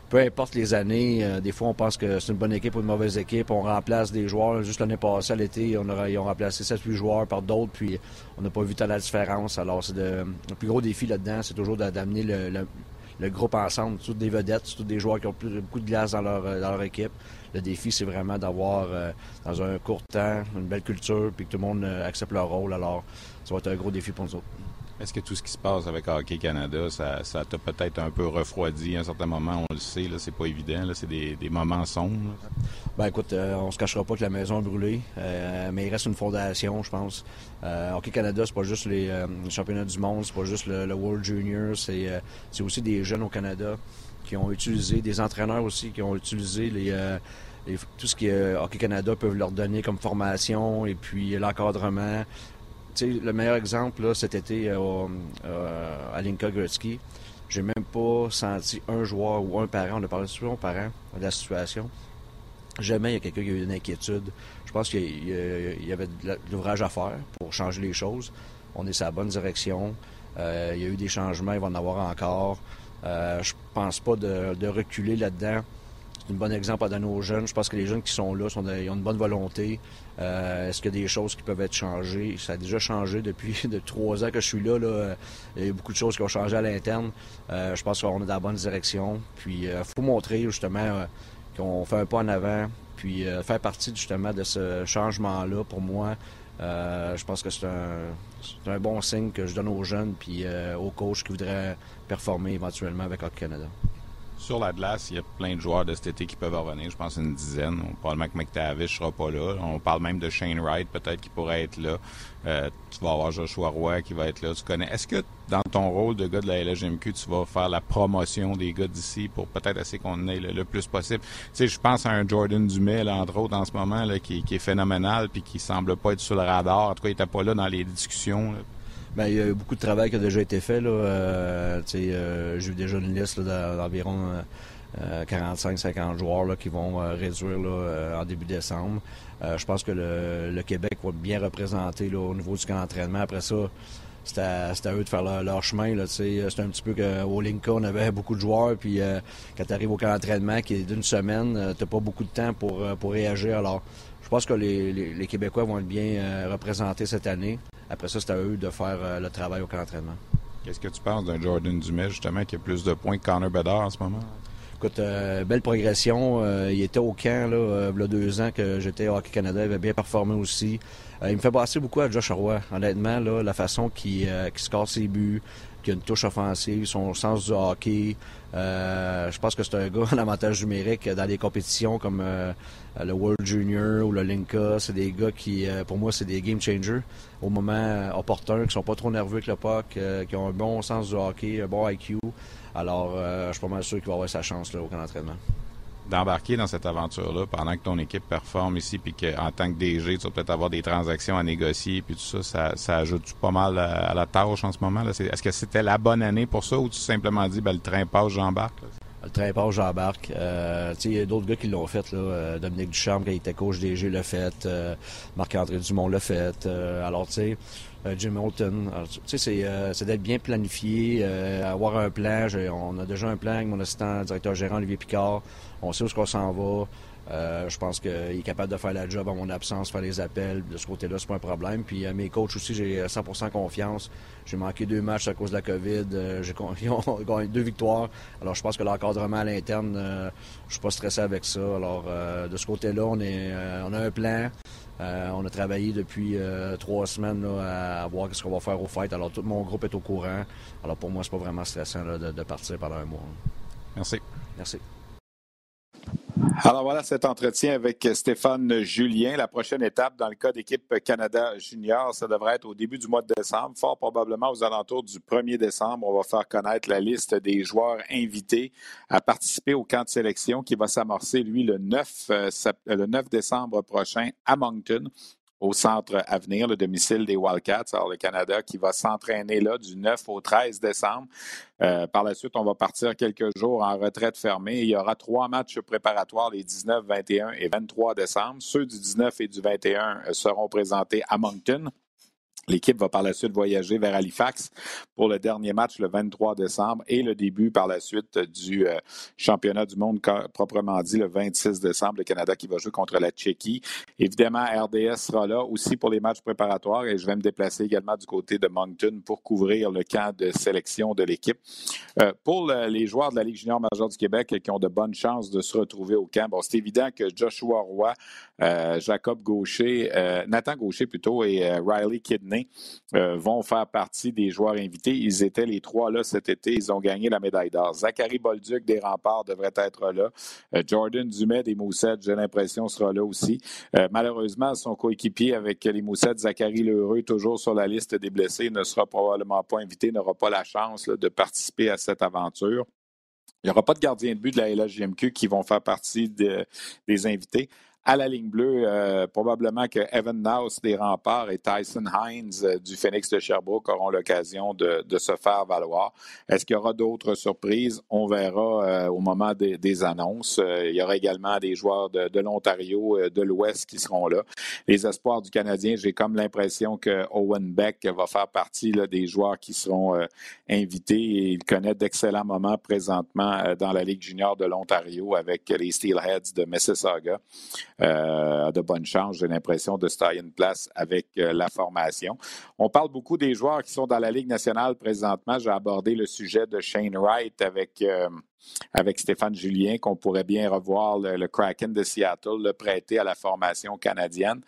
peu importe les années, euh, des fois, on pense que c'est une bonne équipe ou une mauvaise équipe. On remplace des joueurs. Juste l'année passée, à l'été, on ils ont remplacé 7-8 joueurs par d'autres, puis on n'a pas vu tant la différence. Alors, c'est le plus gros défi là-dedans, c'est toujours d'amener le, groupe ensemble, toutes des vedettes, toutes des joueurs qui ont beaucoup de glace dans leur, dans leur équipe. Le défi, c'est vraiment d'avoir, dans un court temps, une belle culture, puis que tout le monde accepte leur rôle. Alors, ça va être un gros défi pour nous autres.
Est-ce que tout ce qui se passe avec Hockey Canada, ça, t'a peut-être un peu refroidi à un certain moment? On le sait, là, c'est pas évident, là, c'est des, moments sombres.
Ben écoute, euh, on se cachera pas que la maison a brûlé, euh, mais il reste une fondation, je pense. Euh, Hockey Canada, c'est pas juste les, championnats du monde, c'est pas juste le, World Junior, c'est, aussi des jeunes au Canada qui ont utilisé, des entraîneurs aussi qui ont utilisé les, tout ce que Hockey Canada peuvent leur donner comme formation et puis l'encadrement le meilleur exemple, cet été euh, à Linka Gretzky, j'ai même pas senti un joueur ou un parent, on a parlé souvent aux parents de la situation. Jamais il y a quelqu'un qui a eu une inquiétude. Je pense qu'il y avait de l'ouvrage à faire pour changer les choses. On est sur la bonne direction. Euh, il y a eu des changements, il va en avoir encore. Euh, je pense pas de, reculer là-dedans. C'est un bon exemple à donner aux jeunes. Je pense que les jeunes qui sont là ils ont une bonne volonté. Euh, est-ce qu'il y a des choses qui peuvent être changées? Ça a déjà changé depuis de trois ans que je suis là. Il y a beaucoup de choses qui ont changé à l'interne. je pense qu'on est dans la bonne direction. Puis il faut montrer justement qu'on fait un pas en avant. Puis faire partie justement de ce changement-là, pour moi, je pense que c'est un, bon signe que je donne aux jeunes puis euh, aux coachs qui voudraient performer éventuellement avec Hockey Canada.
Sur la glace, il y a plein de joueurs de cet été qui peuvent revenir. Je pense une dizaine. Probablement que McTavish sera pas là. On parle même de Shane Wright, peut-être qui pourrait être là. Euh, tu vas avoir Joshua Roy qui va être là. Tu connais. Est-ce que dans ton rôle de gars de la LGMQ, tu vas faire la promotion des gars d'ici pour peut-être essayer qu'on ait le, plus possible? Tu sais, je pense à un Jordan Dumais, entre autres, en ce moment, qui, est phénoménal puis qui semble pas être sur le radar. En tout cas, il était pas là dans les discussions.
Bien, il y a eu beaucoup de travail qui a déjà été fait. Là. Euh, euh, j'ai eu déjà une liste d'environ 45-50 euh, joueurs qui vont réduire en début décembre. je pense que le, Québec va bien représenter au niveau du camp d'entraînement. Après ça, c'était à, eux de faire leur, chemin. C'est un petit peu qu'au Lincoln, on avait beaucoup de joueurs. Puis quand tu arrives au camp d'entraînement qui est d'une semaine, tu n'as pas beaucoup de temps pour, pour réagir. Alors, je pense que les, Québécois vont être bien représentés cette année. Après ça, c'est à eux de faire euh, le travail au camp d'entraînement.
Qu'est-ce que tu penses d'un Jordan Dumais, justement, qui a plus de points que Connor Bedard en ce moment?
Écoute, euh, belle progression. Euh, il était au camp, là, il y a deux ans que j'étais au Hockey Canada. Il avait bien performé aussi. il me fait passer beaucoup à Josh Roy. Honnêtement, là, la façon qu'il qu score ses buts, qu'il a une touche offensive, son sens du hockey. je pense que c'est un gars en avantage numérique dans des compétitions comme euh, le World Junior ou le Linka, c'est des gars qui, euh, pour moi, c'est des game changers au moment euh, opportun, qui sont pas trop nerveux avec le puck, qui ont un bon sens du hockey, un bon IQ. Alors, je suis pas mal sûr qu'il va avoir sa chance là, au camp d'entraînement
d'embarquer dans cette aventure-là pendant que ton équipe performe ici, puis qu'en tant que DG, tu vas peut-être avoir des transactions à négocier, puis tout ça, ça, ajoute pas mal à, la tâche en ce moment? Est-ce que c'était la bonne année pour ça ou tu simplement dit, ben, le train passe, j'embarque?
le train passe, j'embarque. Euh, il y a d'autres gars qui l'ont fait. Là. Euh, Dominique Duchamp, quand il était coach DG, l'a fait. Euh, Marc-André Dumont l'a fait. Euh, alors, tu sais, Jim Holton. Tu sais, c'est d'être bien planifié, avoir un plan. On a déjà un plan avec mon assistant directeur gérant, Olivier Picard. On sait où est-ce qu'on s'en va. Euh, je pense qu'il est capable de faire la job en mon absence, faire les appels. De ce côté-là, c'est pas un problème. Puis mes coachs aussi, j'ai 100% confiance. J'ai manqué deux matchs à cause de la COVID. Euh, ils ont gagné deux victoires. Alors, je pense que l'encadrement à l'interne, euh, je suis pas stressé avec ça. Alors, de ce côté-là, on est, on a un plan. on a travaillé depuis trois semaines à, voir ce qu'on va faire au fight. Alors, tout mon groupe est au courant. Alors, pour moi, c'est pas vraiment stressant de, de partir pendant un mois.
Merci.
Merci.
Alors voilà cet entretien avec Stéphane Julien. La prochaine étape dans le cas d'équipe Canada Junior, ça devrait être au début du mois de décembre, fort probablement aux alentours du 1er décembre. On va faire connaître la liste des joueurs invités à participer au camp de sélection qui va s'amorcer, lui, le 9, euh, 9 décembre prochain à Moncton au centre Avenir, le domicile des Wildcats, alors le Canada qui va s'entraîner là du 9 au 13 décembre. Euh, par la suite, on va partir quelques jours en retraite fermée. Il y aura trois matchs préparatoires les 19, 21 et 23 décembre. Ceux du 19 et du 21 euh, seront présentés à Moncton. L'équipe va par la suite voyager vers Halifax pour le dernier match le 23 décembre et le début par la suite du euh, championnat du monde proprement dit le 26 décembre. Le Canada qui va jouer contre la Tchéquie. Évidemment, RDS sera là aussi pour les matchs préparatoires et je vais me déplacer également du côté de Moncton pour couvrir le camp de sélection de l'équipe. Euh, pour les joueurs de la Ligue junior majeure du Québec qui ont de bonnes chances de se retrouver au camp, bon, c'est évident que Joshua Roy, euh, Jacob Gaucher, Nathan Gaucher plutôt et Riley Kidney euh, vont faire partie des joueurs invités. Ils étaient les trois là cet été. Ils ont gagné la médaille d'or. Zachary Bolduc des Remparts devrait être là. Euh, Jordan Dumais des Moussettes, j'ai l'impression, sera là aussi. Euh, malheureusement, son coéquipier avec les Moussettes, Zachary Lheureux, toujours sur la liste des blessés, ne sera probablement pas invité, n'aura pas la chance de participer à cette aventure. Il n'y aura pas de gardien de but de la LHJMQ qui vont faire partie des invités à la ligne bleue, euh, probablement que Evan Naus des Remparts et Tyson Hines euh, du Phoenix de Sherbrooke auront l'occasion de, se faire valoir. Est-ce qu'il y aura d'autres surprises? On verra euh, au moment des, annonces. il y aura également des joueurs de, l'Ontario, de l'Ouest qui seront là. Les espoirs du Canadien, j'ai comme l'impression que Owen Beck va faire partie des joueurs qui seront invités il connaît d'excellents moments présentement dans la Ligue junior de l'Ontario avec les Steelheads de Mississauga a de bonnes chances, j'ai l'impression, de se tailler une place avec euh, la formation. On parle beaucoup des joueurs qui sont dans la Ligue nationale présentement. J'ai abordé le sujet de Shane Wright avec euh, avec Stéphane Julien, qu'on pourrait bien revoir le, Kraken de Seattle, le prêter à la formation canadienne.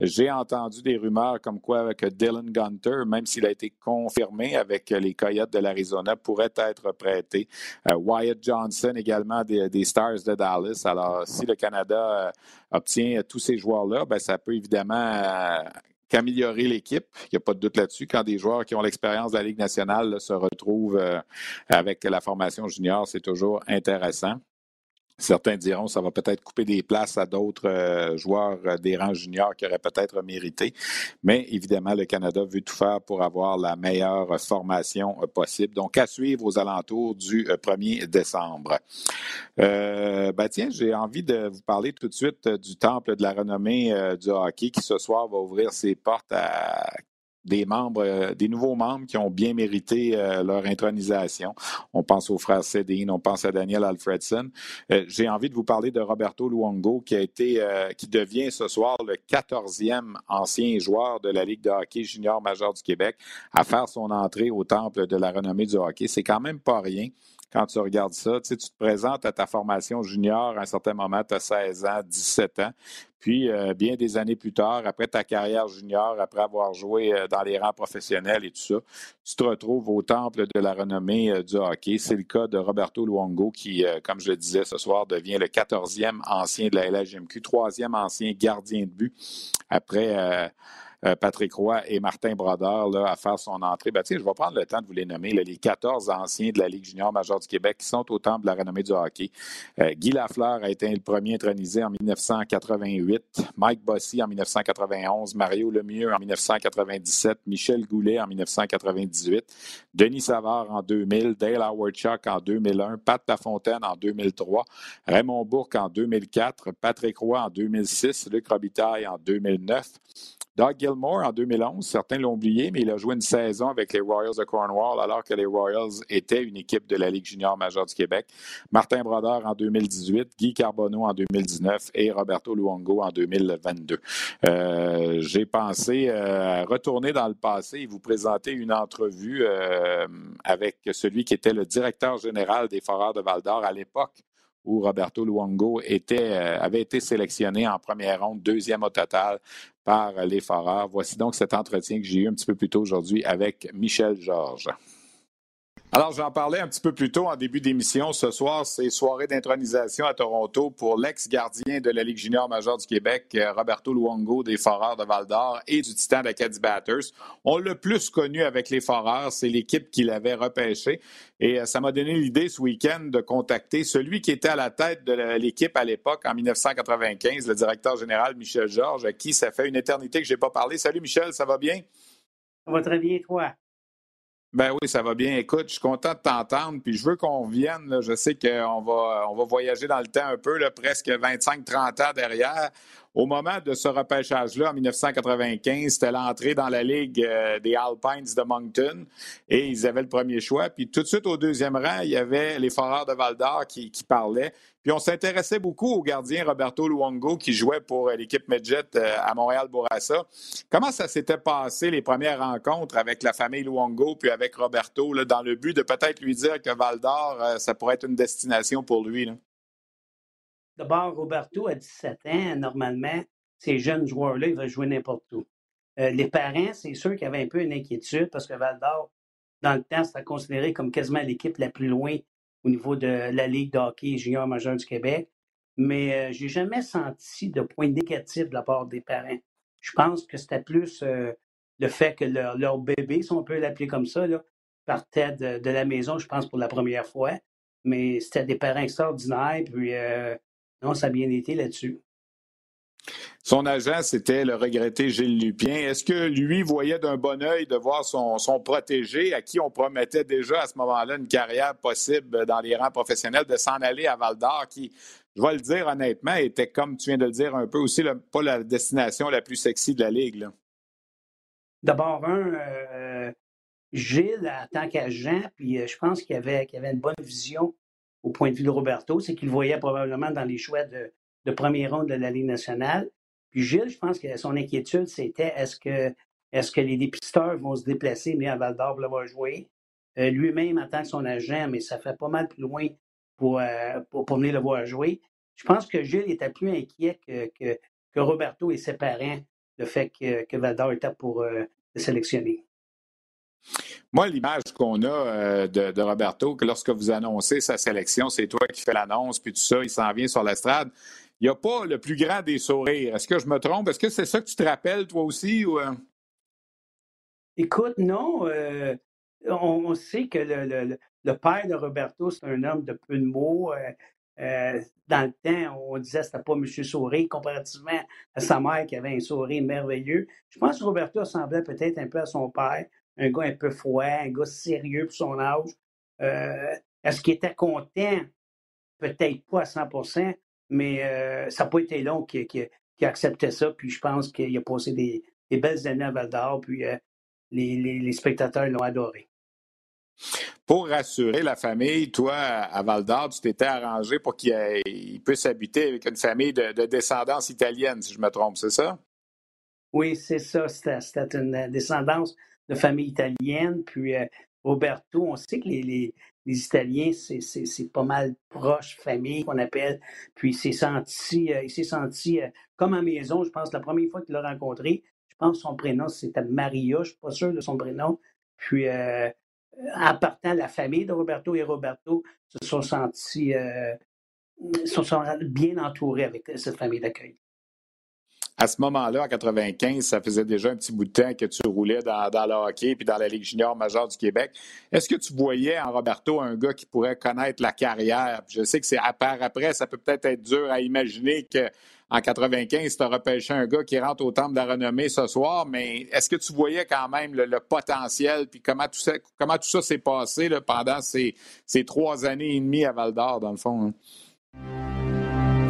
J'ai entendu des rumeurs comme quoi que Dylan Gunter, même s'il a été confirmé avec les Coyotes de l'Arizona, pourrait être prêté. Euh, Wyatt Johnson également des, Stars de Dallas. Alors, si le Canada euh, obtient tous ces joueurs-là, ben, ça peut évidemment euh, qu'améliorer l'équipe. Il n'y a pas de doute là-dessus. Quand des joueurs qui ont l'expérience de la Ligue nationale se retrouvent euh, avec la formation junior, c'est toujours intéressant. Certains diront ça va peut-être couper des places à d'autres euh, joueurs euh, des rangs juniors qui auraient peut-être mérité. Mais évidemment, le Canada veut tout faire pour avoir la meilleure formation euh, possible. Donc, à suivre aux alentours du 1er décembre. ben tiens, j'ai envie de vous parler tout de suite du Temple de la renommée du hockey qui ce soir va ouvrir ses portes à des membres, euh, des nouveaux membres qui ont bien mérité euh, leur intronisation. On pense aux frères Sedin, on pense à Daniel Alfredson. Euh, j'ai envie de vous parler de Roberto Luongo qui a qui devient ce soir le 14e ancien joueur de la Ligue de hockey junior majeur du Québec à faire son entrée au temple de la renommée du hockey. C'est quand même pas rien quand tu regardes ça. Tu, te présentes à ta formation junior à un certain moment, tu as 16 ans, 17 ans. Puis, euh, bien des années plus tard, après ta carrière junior, après avoir joué euh, dans les rangs professionnels et tout ça, tu te retrouves au temple de la renommée euh, du hockey. C'est le cas de Roberto Luongo qui, comme je le disais ce soir, devient le 14e ancien de la LHMQ, troisième ancien gardien de but après Patrick Roy et Martin Brodeur à faire son entrée. Ben, je vais prendre le temps de vous les nommer, les 14 anciens de la Ligue junior majeure du Québec qui sont au temple de la renommée du hockey. Euh, Guy Lafleur a été le premier intronisé en 1988, Mike Bossy en 1991, Mario Lemieux en 1997, Michel Goulet en 1998, Denis Savard en 2000, Dale Howard en 2001, Pat Lafontaine en 2003, Raymond Bourque en 2004, Patrick Roy en 2006, Luc Robitaille en 2009. Doug Gilmore en 2011, certains l'ont oublié, mais il a joué une saison avec les Royals de Cornwall alors que les Royals étaient une équipe de la Ligue junior majeure du Québec. Martin Brodeur en 2018, Guy Carbonneau en 2019 et Roberto Luongo en 2022. Euh, j'ai pensé euh, retourner dans le passé et vous présenter une entrevue euh, avec celui qui était le directeur général des Foreurs de Val-d'Or à l'époque où Roberto Luongo était, avait été sélectionné en première ronde, deuxième au total par les Foreurs. Voici donc cet entretien que j'ai eu un petit peu plus tôt aujourd'hui avec Michel Georges. Alors, j'en parlais un petit peu plus tôt en début d'émission. Ce soir, c'est soirée d'intronisation à Toronto pour l'ex-gardien de la Ligue junior majeure du Québec, Roberto Luongo des Foreurs de Val-d'Or et du Titan d'Acadie Batters. On l'a plus connu avec les Foreurs, c'est l'équipe qui l'avait repêché. Et euh, ça m'a donné l'idée ce week-end de contacter celui qui était à la tête de l'équipe à l'époque, en 1995, le directeur général Michel Georges, à qui ça fait une éternité que je n'ai pas parlé. Salut Michel, ça va bien?
Ça va très bien, toi?
Ben oui, ça va bien. Écoute, je suis content de t'entendre, puis je veux qu'on vienne. je sais qu'on va, on va voyager dans le temps un peu, presque 25-30 ans derrière. Au moment de ce repêchage-là, en 1995, c'était l'entrée dans la Ligue euh, des Alpines de Moncton et ils avaient le premier choix. Puis tout de suite au deuxième rang, il y avait les Foreurs de Val d'Or qui, parlaient. Puis on s'intéressait beaucoup au gardien Roberto Luongo qui jouait pour euh, l'équipe Medjet euh, à Montréal-Bourassa. Comment ça s'était passé les premières rencontres avec la famille Luongo puis avec Roberto dans le but de peut-être lui dire que Val d'Or, ça pourrait être une destination pour lui?
D'abord, Roberto, a 17 ans, normalement, ces jeunes joueurs-là, ils veulent jouer n'importe où. Euh, les parents, c'est sûr qu'ils avaient un peu une inquiétude parce que Val d'Or, dans le temps, c'était considéré comme quasiment l'équipe la plus loin au niveau de la Ligue de hockey junior majeur du Québec. Mais euh, j'ai jamais senti de point négatif de la part des parents. Je pense que c'était plus euh, le fait que leur, bébé, si on peut l'appeler comme ça, là, partait de, de, la maison, je pense, pour la première fois. Mais c'était des parents extraordinaires. Puis non, ça a bien été là-dessus.
Son agent, c'était le regretté Gilles Lupien. Est-ce que lui voyait d'un bon œil de voir son, son, protégé, à qui on promettait déjà à ce moment-là une carrière possible dans les rangs professionnels, de s'en aller à Val d'Or, qui, je vais le dire honnêtement, était, comme tu viens de le dire un peu aussi, le, pas la destination la plus sexy de la Ligue?
D'abord, un, euh, Gilles, en tant qu'agent, puis euh, je pense qu'il avait, qu avait une bonne vision au point de vue de Roberto, c'est qu'il voyait probablement dans les choix de, premier ronde de la Ligue nationale. Puis Gilles, je pense que son inquiétude, c'était est-ce que, est que les dépisteurs vont se déplacer, mais à Val d'Or pour l'avoir? Euh, lui-même que son agent, mais ça fait pas mal plus loin pour, euh, pour, venir le voir jouer. Je pense que Gilles était plus inquiet que, Roberto et ses parents, le fait que, que Val d'Or était pour le sélectionner.
Moi, l'image qu'on a euh, de, Roberto, que lorsque vous annoncez sa sélection, c'est toi qui fais l'annonce, puis tout ça, il s'en vient sur l'estrade. Il n'y a pas le plus grand des sourires. Est-ce que je me trompe? Est-ce que c'est ça que tu te rappelles, toi aussi? Ou... Euh?
Écoute, non. Euh, on, sait que le, père de Roberto, c'est un homme de peu de mots. dans le temps, on disait que ce pas M. Sourire, comparativement à sa mère qui avait un sourire merveilleux. Je pense que Roberto ressemblait peut-être un peu à son père un gars un peu froid, un gars sérieux pour son âge. Euh, est-ce qu'il était content? Peut-être pas à 100% mais euh, ça n'a pas été long qu'il acceptait ça. Puis je pense qu'il a passé des, belles années à Val d'Or, puis euh, les, spectateurs l'ont adoré.
Pour rassurer la famille, toi, à Val d'Or, tu t'étais arrangé pour qu'il puisse habiter avec une famille de, de descendance italienne, si je me trompe, c'est ça?
Oui, c'est ça. C'était une descendance de famille italienne. Puis euh, Roberto, on sait que les, les, Italiens, c'est pas mal proche famille qu'on appelle. Puis il s'est senti, euh, senti euh, comme à maison. Je pense la première fois qu'il l'a rencontré, je pense son prénom c'était Maria, je suis pas sûr de son prénom. Puis en partant, la famille de Roberto et Roberto se sont sentis se sont bien entourés avec cette famille d'accueil
à ce moment-là, en 95, ça faisait déjà un petit bout de temps que tu roulais dans, dans le hockey puis dans la Ligue junior majeure du Québec. Est-ce que tu voyais en Roberto un gars qui pourrait connaître la carrière? Je sais que c'est à part après, ça peut peut-être être dur à imaginer que en 95, tu as repêché un gars qui rentre au temple de la renommée ce soir, mais est-ce que tu voyais quand même le, potentiel puis comment tout ça, comment tout ça s'est passé pendant ces, ces, trois années et demie à Val d'Or, dans le fond? Hein?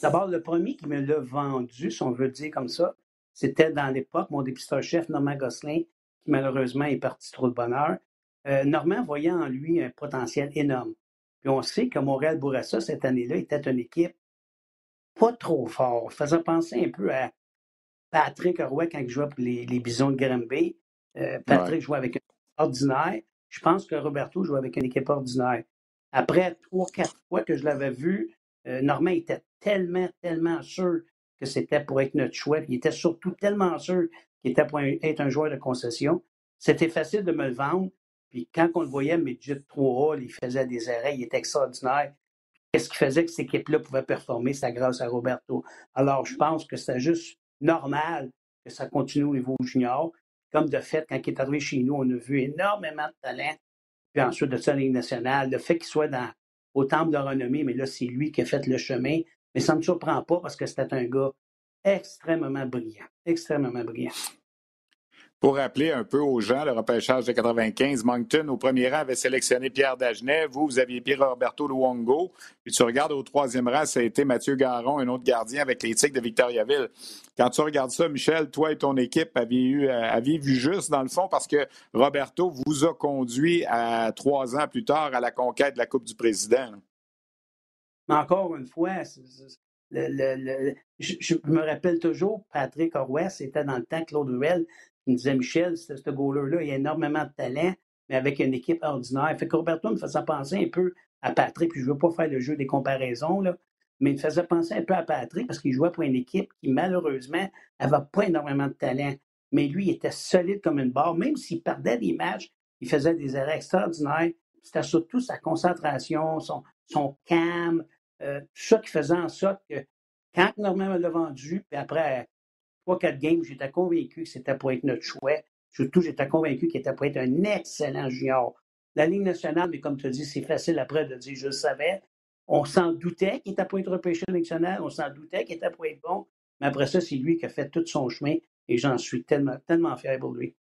D'abord, le premier qui me l'a vendu, si on veut dire comme ça, c'était dans l'époque mon dépisteur-chef Normand Gosselin, qui malheureusement est parti trop de bonheur. Euh, Normand voyait en lui un potentiel énorme. Puis on sait que Montréal Bourassa, cette année-là, était une équipe pas trop forte. Faisait penser un peu à Patrick Roy quand il jouait pour les, Bisons de Granby. Euh, Patrick jouait avec une équipe ordinaire. Je pense que Roberto jouait avec une équipe ordinaire. Après trois, quatre fois que je l'avais vu, euh, Normand était tellement, tellement sûr que c'était pour être notre choix. il était surtout tellement sûr qu'il était pour être un joueur de concession. C'était facile de me le vendre. Puis quand on le voyait, Midget 3A, il faisait des arrêts, il était extraordinaire. Qu'est-ce qui faisait que cette équipe-là pouvait performer? C'est grâce à Roberto. Alors, je pense que c'est juste normal que ça continue au niveau junior. Comme de fait, quand il est arrivé chez nous, on a vu énormément de talent. Puis ensuite de la Ligue nationale, le fait qu'il soit dans, au temple de renommée, mais là, c'est lui qui a fait le chemin. Mais ça ne me surprend pas parce que c'était un gars extrêmement brillant. Extrêmement brillant.
Pour rappeler un peu aux gens, le repêchage de 95, Moncton, au premier rang, avait sélectionné Pierre Dagenet. Vous, vous aviez Pierre Roberto Luongo. Puis tu regardes au troisième rang, ça a été Mathieu Garon, un autre gardien avec les de Victoriaville. Quand tu regardes ça, Michel, toi et ton équipe aviez, eu, euh, aviez vu juste, dans le fond, parce que Roberto vous a conduit à trois ans plus tard à la conquête de la Coupe du Président.
Mais encore une fois, je, me rappelle toujours, Patrick Orwell, c'était dans le temps Claude Ruel, il me disait Michel, ce goaler-là, il a énormément de talent, mais avec une équipe ordinaire. Fait que Roberto me faisait penser un peu à Patrick, puis je ne veux pas faire le jeu des comparaisons, là, mais il me faisait penser un peu à Patrick parce qu'il jouait pour une équipe qui, malheureusement, n'avait pas énormément de talent. Mais lui, il était solide comme une barre. Même s'il perdait des matchs, il faisait des erreurs extraordinaires. C'était surtout sa concentration, son, son calme, euh, ça qui faisait en sorte que quand Norman l'a vendu, puis après trois, quatre games, j'étais convaincu que c'était pour être notre choix. Surtout, j'étais convaincu qu'il était pour être un excellent junior. La Ligue nationale, mais comme tu as dit, c'est facile après de dire je le savais. On s'en doutait qu'il était pour être repêché national, on s'en doutait qu'il était pour être bon. Mais après ça, c'est lui qui a fait tout son chemin et j'en suis tellement, tellement fier pour lui.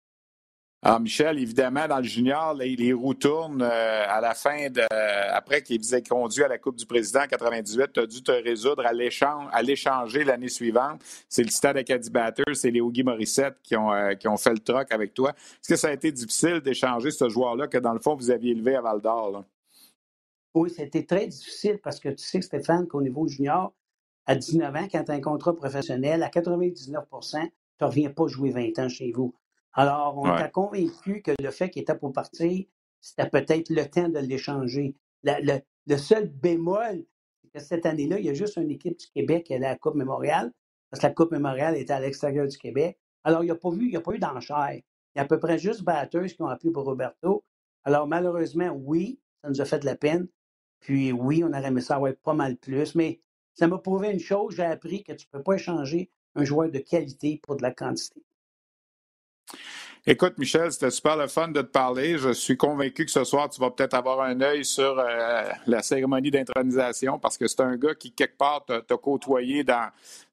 Alors, Michel, évidemment, dans le junior, les, roues tournent euh, à la fin de. après qu'il vous ait conduit à la Coupe du Président en 98, tu as dû te résoudre à l'échanger l'année suivante. C'est le Stade Acadie Batters, c'est les Guy Morissette qui ont, euh, qui ont fait le troc avec toi. Est-ce que ça a été difficile d'échanger ce joueur-là que, dans le fond, vous aviez élevé à Val d'Or?
Oui, c'était très difficile parce que tu sais, Stéphane, qu'au niveau junior, à 19 ans, quand tu as un contrat professionnel, à 99% tu ne reviens pas jouer 20 ans chez vous. Alors, on t'a convaincu que le fait qu'il était pour partir, c'était peut-être le temps de l'échanger. Le, seul bémol, c'est que cette année-là, il y a juste une équipe du Québec qui allait à la Coupe Mémoriale, parce que la Coupe Mémoriale était à l'extérieur du Québec. Alors, il n'y a pas vu, il a pas eu d'enchère. Il y a à peu près juste batteurs qui ont appelé pour Roberto. Alors, malheureusement, oui, ça nous a fait de la peine. Puis oui, on aurait aimé ça avoir pas mal plus, mais ça m'a prouvé une chose, j'ai appris que tu ne peux pas échanger un joueur de qualité pour de la quantité.
Écoute, Michel, c'était super le fun de te parler. Je suis convaincu que ce soir, tu vas peut-être avoir un œil sur euh, la cérémonie d'intronisation parce que c'est un gars qui, quelque part, t'a côtoyé dans,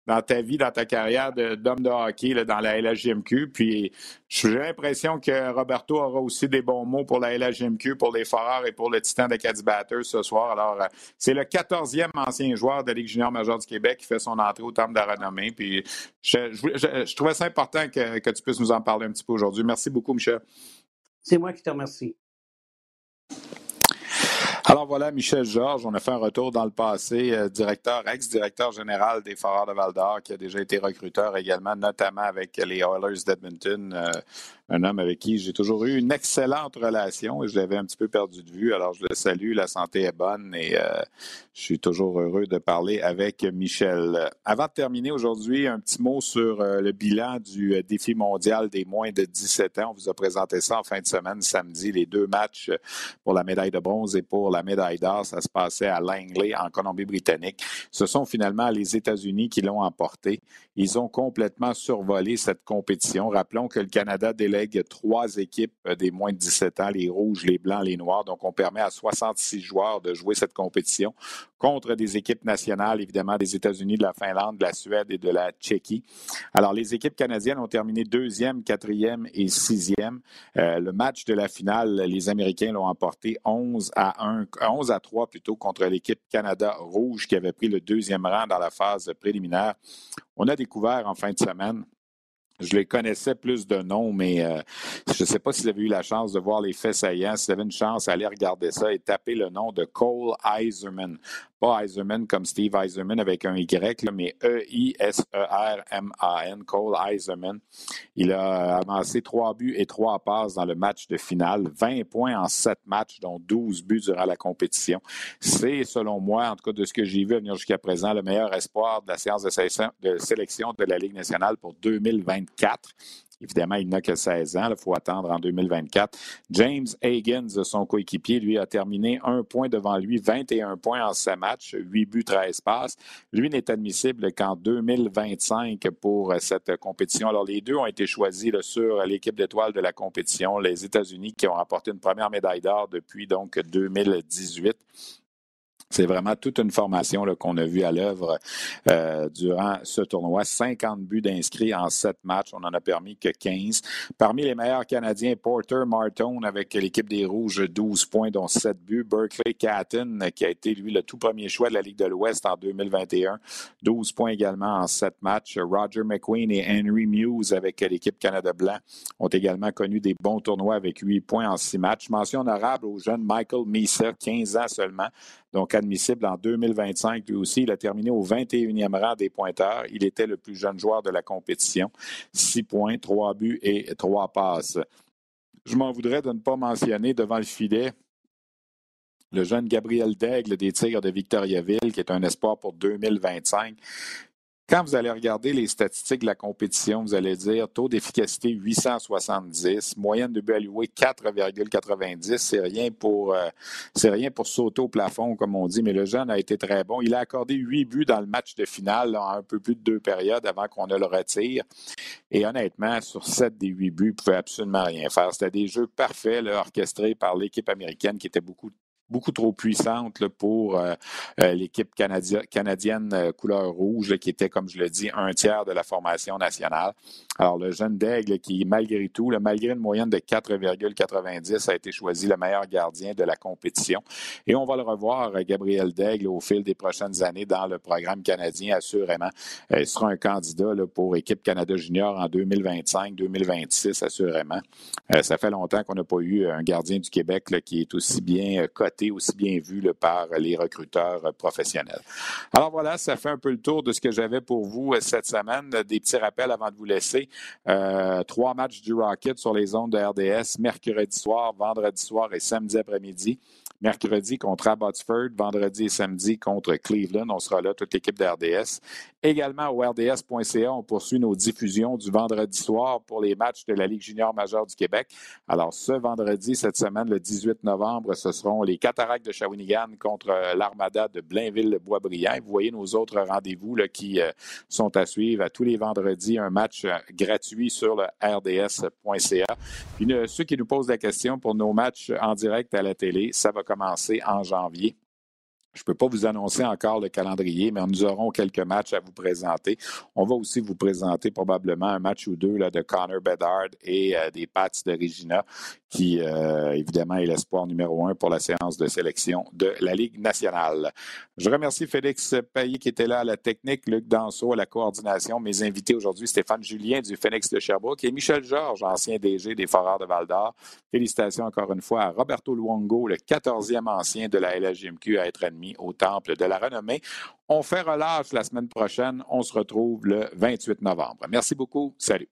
dans ta vie, dans ta carrière d'homme de, hockey dans la LHJMQ. Puis j'ai l'impression que Roberto aura aussi des bons mots pour la LHJMQ, pour les Foreurs et pour le Titan de Caddy ce soir. Alors, euh, c'est le 14e ancien joueur de la Ligue junior majeure du Québec qui fait son entrée au Temple de la Renommée. Puis je, trouvais ça important que tu puisses nous en parler un petit peu aujourd'hui. Merci beaucoup, Michel.
C'est moi qui te remercie.
Alors voilà, Michel Georges, on a fait un retour dans le passé, euh, directeur, ex-directeur général des Foreurs de Val-d'Or, qui a déjà été recruteur également, notamment avec les Oilers d'Edmonton, euh, un homme avec qui j'ai toujours eu une excellente relation et je l'avais un petit peu perdu de vue. Alors je le salue, la santé est bonne et euh, je suis toujours heureux de parler avec Michel. Avant de terminer aujourd'hui, un petit mot sur le bilan du défi mondial des moins de 17 ans. On vous a présenté ça en fin de semaine, samedi, les deux matchs pour la médaille de bronze et pour la médaille d'or. Ça se passait à Langley, en Colombie-Britannique. Ce sont finalement les États-Unis qui l'ont emporté. Ils ont complètement survolé cette compétition. Rappelons que le Canada trois équipes des moins de 17 ans, les rouges, les blancs, les noirs. Donc, on permet à 66 joueurs de jouer cette compétition contre des équipes nationales, évidemment, des États-Unis, de la Finlande, de la Suède et de la Tchéquie. Alors, les équipes canadiennes ont terminé deuxième, quatrième et sixième. Euh, le match de la finale, les Américains l'ont emporté 11 à 1 11 à 3 plutôt contre l'équipe Canada Rouge qui avait pris le deuxième rang dans la phase préliminaire. On a découvert en fin de semaine je les connaissais plus de nom, mais euh, je ne sais pas si vous eu la chance de voir les faits saillants. Si vous une chance, allez regarder ça et taper le nom de Cole Eiserman. Pas Eiserman comme Steve Eiserman avec un Y, mais E-I-S-E-R-M-A-N, Cole Eiserman. Il a avancé trois buts et trois passes dans le match de finale, 20 points en sept matchs, dont 12 buts durant la compétition. C'est, selon moi, en tout cas de ce que j'ai vu venir jusqu'à présent, le meilleur espoir de la séance de sélection de la Ligue nationale pour 2024. Évidemment, il n'a que 16 ans. Il faut attendre en 2024. James Higgins, son coéquipier, lui a terminé un point devant lui, 21 points en 7 matchs, 8 buts, 13 passes. Lui n'est admissible qu'en 2025 pour cette compétition. Alors, les deux ont été choisis sur l'équipe d'étoiles de la compétition, les États-Unis qui ont remporté une première médaille d'or depuis donc 2018. C'est vraiment toute une formation qu'on a vue à l'œuvre euh, durant ce tournoi. 50 buts d'inscrits en 7 matchs. On n'en a permis que 15. Parmi les meilleurs Canadiens, Porter Martone avec l'équipe des Rouges, 12 points, dont 7 buts. Berkeley Catton, qui a été, lui, le tout premier choix de la Ligue de l'Ouest en 2021, 12 points également en 7 matchs. Roger McQueen et Henry Muse avec l'équipe Canada Blanc ont également connu des bons tournois avec 8 points en 6 matchs. Mention honorable au jeune Michael Misa, 15 ans seulement, donc admissible en 2025. Lui aussi, il a terminé au 21e rang des pointeurs. Il était le plus jeune joueur de la compétition. Six points, trois buts et trois passes. Je m'en voudrais de ne pas mentionner devant le filet le jeune Gabriel Daigle des Tigres de Victoriaville, qui est un espoir pour 2025. Quand vous allez regarder les statistiques de la compétition, vous allez dire taux d'efficacité 870, moyenne de but alloué 4,90. C'est rien pour euh, rien pour sauter au plafond, comme on dit, mais le jeune a été très bon. Il a accordé huit buts dans le match de finale, en un peu plus de deux périodes avant qu'on ne le retire. Et honnêtement, sur sept des huit buts, il ne pouvait absolument rien faire. C'était des jeux parfaits, orchestrés par l'équipe américaine qui était beaucoup beaucoup trop puissante pour euh, euh, l'équipe canadienne euh, couleur rouge, qui était, comme je le dis, un tiers de la formation nationale. Alors, le jeune Daigle, qui, malgré tout, malgré une moyenne de 4,90, a été choisi le meilleur gardien de la compétition. Et on va le revoir, Gabriel Daigle, au fil des prochaines années dans le programme canadien, assurément. Il sera un candidat pour équipe Canada Junior en 2025-2026, assurément. ça fait longtemps qu'on n'a pas eu un gardien du Québec qui est aussi bien coté aussi bien vu par les recruteurs professionnels. Alors voilà, ça fait un peu le tour de ce que j'avais pour vous euh, cette semaine. Des petits rappels avant de vous laisser. Euh, trois matchs du Rocket sur les ondes de RDS, mercredi soir, vendredi soir et samedi après-midi mercredi contre Abbotsford, vendredi et samedi contre Cleveland. On sera là, toute l'équipe d'RDS. Également au RDS.ca, on poursuit nos diffusions du vendredi soir pour les matchs de la Ligue junior majeure du Québec. Alors, ce vendredi, cette semaine, le 18 novembre, ce seront les Cataractes de Shawinigan contre euh, l'Armada de Blainville-Boisbriand. Vous voyez nos autres rendez-vous qui euh, sont à suivre à tous les vendredis, un match euh, gratuit sur le RDS.ca. Puis ceux qui nous posent la question pour nos matchs en direct à la télé, ça va commencer en janvier. Je ne peux pas vous annoncer encore le calendrier, mais nous aurons quelques matchs à vous présenter. On va aussi vous présenter probablement un match ou deux là, de Connor Bedard et euh, des Pats de Regina, qui euh, évidemment est l'espoir numéro un pour la séance de sélection de la Ligue nationale. Je remercie Félix Payet qui était là à la technique, Luc Danseau à la coordination, mes invités aujourd'hui, Stéphane Julien du Phoenix de Sherbrooke et Michel Georges, ancien DG des Foreurs de Val-d'Or. Félicitations encore une fois à Roberto Luongo, le 14e ancien de la LHJMQ à être admis au Temple de la Renommée. On fait relâche la semaine prochaine. On se retrouve le 28 novembre. Merci beaucoup. Salut.